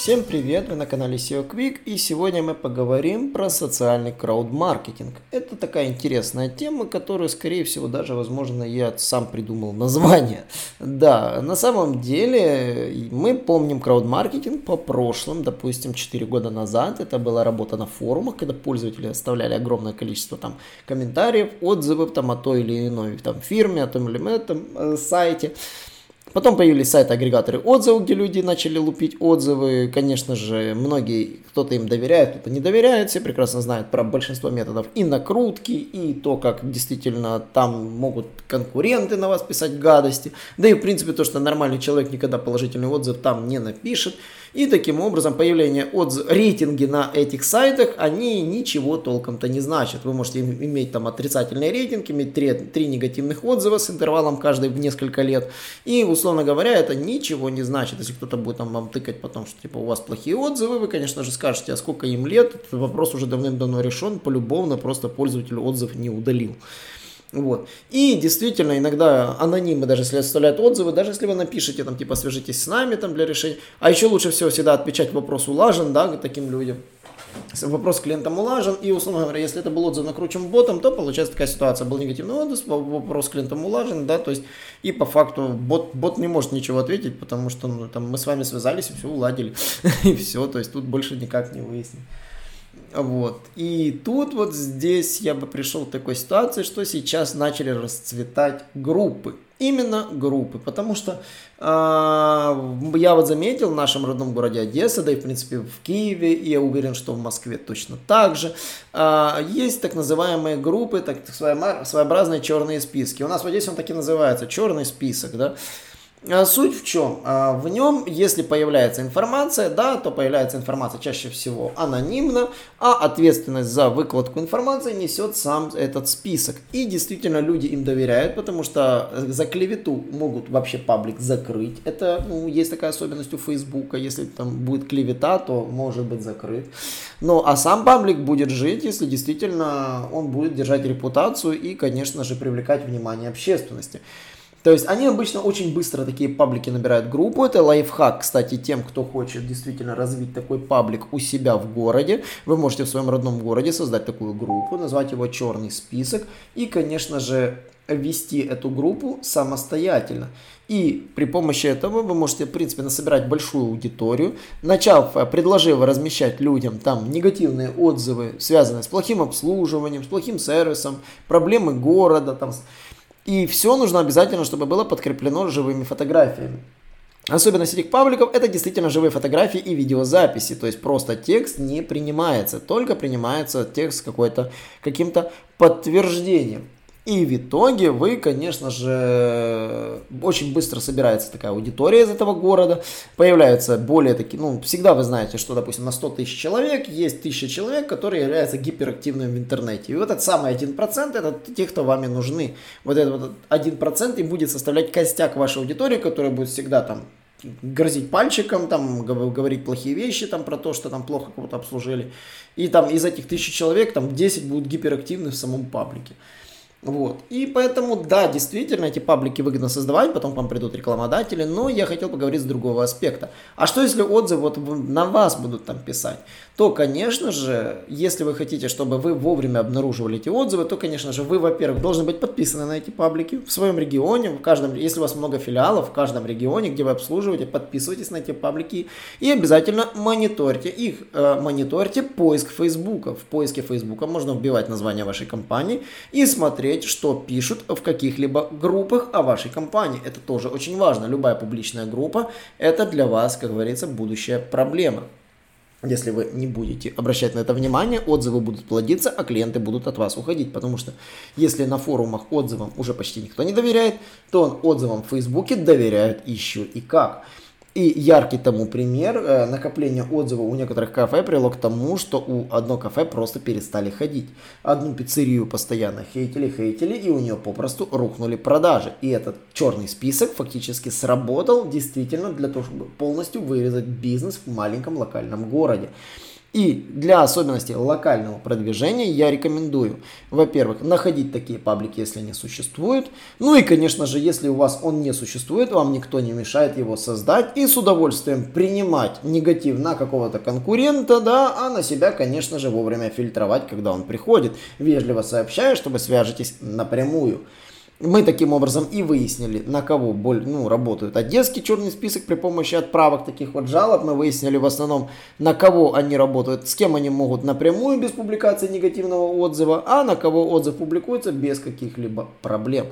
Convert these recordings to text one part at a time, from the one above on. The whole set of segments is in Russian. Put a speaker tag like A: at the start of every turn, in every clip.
A: Всем привет, вы на канале SEO Quick и сегодня мы поговорим про социальный крауд-маркетинг. Это такая интересная тема, которую, скорее всего, даже, возможно, я сам придумал название. Да, на самом деле мы помним крауд-маркетинг по прошлым, допустим, 4 года назад. Это была работа на форумах, когда пользователи оставляли огромное количество там комментариев, отзывов там о той или иной там фирме, о том или ином э, сайте. Потом появились сайты-агрегаторы отзывов, где люди начали лупить отзывы. Конечно же, многие, кто-то им доверяет, кто-то не доверяет. Все прекрасно знают про большинство методов и накрутки, и то, как действительно там могут конкуренты на вас писать гадости. Да и, в принципе, то, что нормальный человек никогда положительный отзыв там не напишет. И таким образом появление отзыв, рейтинги на этих сайтах, они ничего толком-то не значат. Вы можете иметь там отрицательный рейтинг, иметь три, три негативных отзыва с интервалом каждый в несколько лет. И, условно говоря, это ничего не значит. Если кто-то будет там вам тыкать потом, что типа у вас плохие отзывы, вы, конечно же, скажете, а сколько им лет, этот вопрос уже давным-давно решен, полюбовно просто пользователь отзыв не удалил. Вот. И действительно, иногда анонимы, даже если оставляют отзывы, даже если вы напишете, там, типа, свяжитесь с нами там, для решения. А еще лучше всего всегда отвечать вопрос улажен, да, таким людям. Вопрос клиентам улажен, и, условно говоря, если это был отзыв накручен ботом, то получается такая ситуация. Был негативный отзыв, вопрос клиентам улажен, да, то есть, и по факту бот, бот не может ничего ответить, потому что ну, там, мы с вами связались и все уладили, и все, то есть, тут больше никак не выяснить. Вот. И тут вот здесь я бы пришел к такой ситуации, что сейчас начали расцветать группы. Именно группы, потому что э, я вот заметил в нашем родном городе Одесса, да и в принципе в Киеве, и я уверен, что в Москве точно так же, э, есть так называемые группы, так своеобразные черные списки. У нас в Одессе он так и называется, черный список, да. А суть в чем? А, в нем, если появляется информация, да, то появляется информация чаще всего анонимно, а ответственность за выкладку информации несет сам этот список. И действительно люди им доверяют, потому что за клевету могут вообще паблик закрыть. Это ну, есть такая особенность у Фейсбука. Если там будет клевета, то может быть закрыт. Ну, а сам паблик будет жить, если действительно он будет держать репутацию и, конечно же, привлекать внимание общественности. То есть они обычно очень быстро такие паблики набирают группу. Это лайфхак, кстати, тем, кто хочет действительно развить такой паблик у себя в городе. Вы можете в своем родном городе создать такую группу, назвать его черный список и, конечно же, вести эту группу самостоятельно. И при помощи этого вы можете, в принципе, насобирать большую аудиторию, начав, э, предложив размещать людям там негативные отзывы, связанные с плохим обслуживанием, с плохим сервисом, проблемы города, там, и все нужно обязательно, чтобы было подкреплено живыми фотографиями. Особенность этих пабликов это действительно живые фотографии и видеозаписи, то есть просто текст не принимается, только принимается текст какой-то каким-то подтверждением. И в итоге вы, конечно же, очень быстро собирается такая аудитория из этого города, появляются более такие, ну, всегда вы знаете, что, допустим, на 100 тысяч человек есть тысяча человек, которые являются гиперактивными в интернете. И вот этот самый 1% это те, кто вами нужны. Вот этот вот 1% и будет составлять костяк вашей аудитории, которая будет всегда там грозить пальчиком, там, говорить плохие вещи там, про то, что там плохо кого-то обслужили. И там из этих тысячи человек там 10 будут гиперактивны в самом паблике. Вот. И поэтому, да, действительно, эти паблики выгодно создавать, потом к вам придут рекламодатели, но я хотел поговорить с другого аспекта. А что если отзывы вот на вас будут там писать? То, конечно же, если вы хотите, чтобы вы вовремя обнаруживали эти отзывы, то, конечно же, вы, во-первых, должны быть подписаны на эти паблики в своем регионе, в каждом, если у вас много филиалов, в каждом регионе, где вы обслуживаете, подписывайтесь на эти паблики и обязательно мониторьте их, э, мониторьте поиск Фейсбука. В поиске Фейсбука можно вбивать название вашей компании и смотреть смотреть, что пишут в каких-либо группах о вашей компании. Это тоже очень важно. Любая публичная группа – это для вас, как говорится, будущая проблема. Если вы не будете обращать на это внимание, отзывы будут плодиться, а клиенты будут от вас уходить. Потому что если на форумах отзывам уже почти никто не доверяет, то отзывам в Фейсбуке доверяют еще и как. И яркий тому пример, э, накопление отзывов у некоторых кафе привело к тому, что у одно кафе просто перестали ходить. Одну пиццерию постоянно хейтили, хейтили, и у нее попросту рухнули продажи. И этот черный список фактически сработал действительно для того, чтобы полностью вырезать бизнес в маленьком локальном городе. И для особенностей локального продвижения я рекомендую, во-первых, находить такие паблики, если они существуют. Ну и, конечно же, если у вас он не существует, вам никто не мешает его создать. И с удовольствием принимать негатив на какого-то конкурента, да, а на себя, конечно же, вовремя фильтровать, когда он приходит. Вежливо сообщая, чтобы свяжетесь напрямую. Мы таким образом и выяснили, на кого боль, ну, работают одесский черный список при помощи отправок таких вот жалоб. Мы выяснили в основном, на кого они работают, с кем они могут напрямую без публикации негативного отзыва, а на кого отзыв публикуется без каких-либо проблем.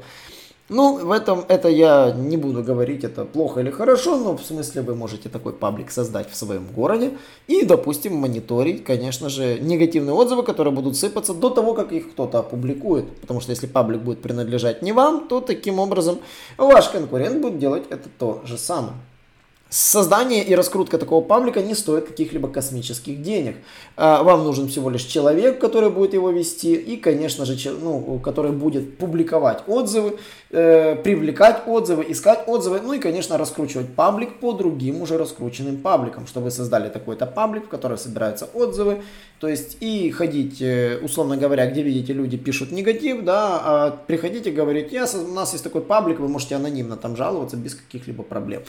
A: Ну, в этом это я не буду говорить, это плохо или хорошо, но в смысле вы можете такой паблик создать в своем городе и, допустим, мониторить, конечно же, негативные отзывы, которые будут сыпаться до того, как их кто-то опубликует. Потому что если паблик будет принадлежать не вам, то таким образом ваш конкурент будет делать это то же самое. Создание и раскрутка такого паблика не стоит каких-либо космических денег. А, вам нужен всего лишь человек, который будет его вести, и, конечно же, ну, который будет публиковать отзывы, э, привлекать отзывы, искать отзывы, ну и, конечно, раскручивать паблик по другим уже раскрученным пабликам, чтобы вы создали такой-то паблик, в который собираются отзывы, то есть и ходить, э, условно говоря, где видите, люди пишут негатив, да, а приходите говорить, я, у нас есть такой паблик, вы можете анонимно там жаловаться без каких-либо проблем.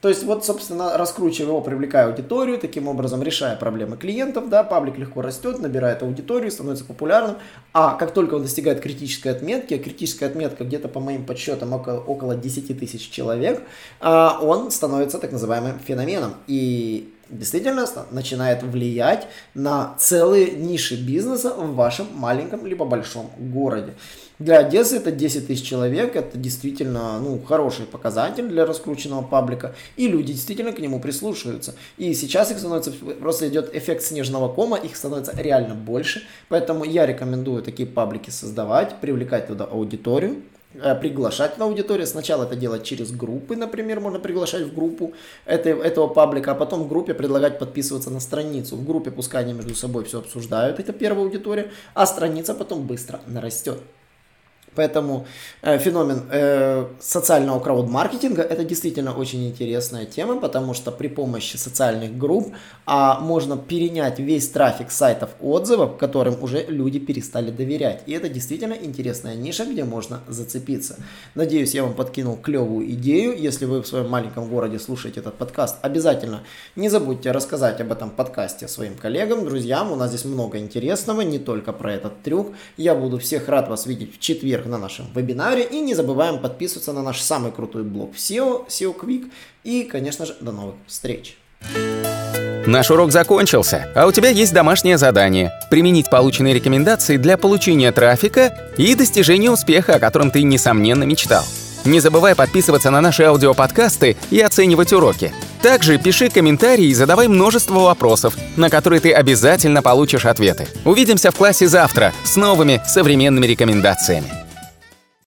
A: То есть вот, собственно, раскручивая его, привлекая аудиторию, таким образом решая проблемы клиентов, да, паблик легко растет, набирает аудиторию, становится популярным, а как только он достигает критической отметки, а критическая отметка где-то по моим подсчетам около, около 10 тысяч человек, а, он становится так называемым феноменом. И действительно начинает влиять на целые ниши бизнеса в вашем маленьком либо большом городе. Для Одессы это 10 тысяч человек, это действительно ну, хороший показатель для раскрученного паблика, и люди действительно к нему прислушиваются. И сейчас их становится, просто идет эффект снежного кома, их становится реально больше, поэтому я рекомендую такие паблики создавать, привлекать туда аудиторию, приглашать на аудиторию. Сначала это делать через группы, например, можно приглашать в группу этого, этого паблика, а потом в группе предлагать подписываться на страницу. В группе пускай они между собой все обсуждают, это первая аудитория, а страница потом быстро нарастет. Поэтому э, феномен э, социального крауд-маркетинга это действительно очень интересная тема, потому что при помощи социальных групп а, можно перенять весь трафик сайтов отзывов, которым уже люди перестали доверять. И это действительно интересная ниша, где можно зацепиться. Надеюсь, я вам подкинул клевую идею. Если вы в своем маленьком городе слушаете этот подкаст, обязательно не забудьте рассказать об этом подкасте своим коллегам, друзьям. У нас здесь много интересного, не только про этот трюк. Я буду всех рад вас видеть в четверг четверг на нашем вебинаре. И не забываем подписываться на наш самый крутой блог SEO, SEO Quick. И, конечно же, до новых встреч.
B: Наш урок закончился, а у тебя есть домашнее задание – применить полученные рекомендации для получения трафика и достижения успеха, о котором ты, несомненно, мечтал. Не забывай подписываться на наши аудиоподкасты и оценивать уроки. Также пиши комментарии и задавай множество вопросов, на которые ты обязательно получишь ответы. Увидимся в классе завтра с новыми современными рекомендациями.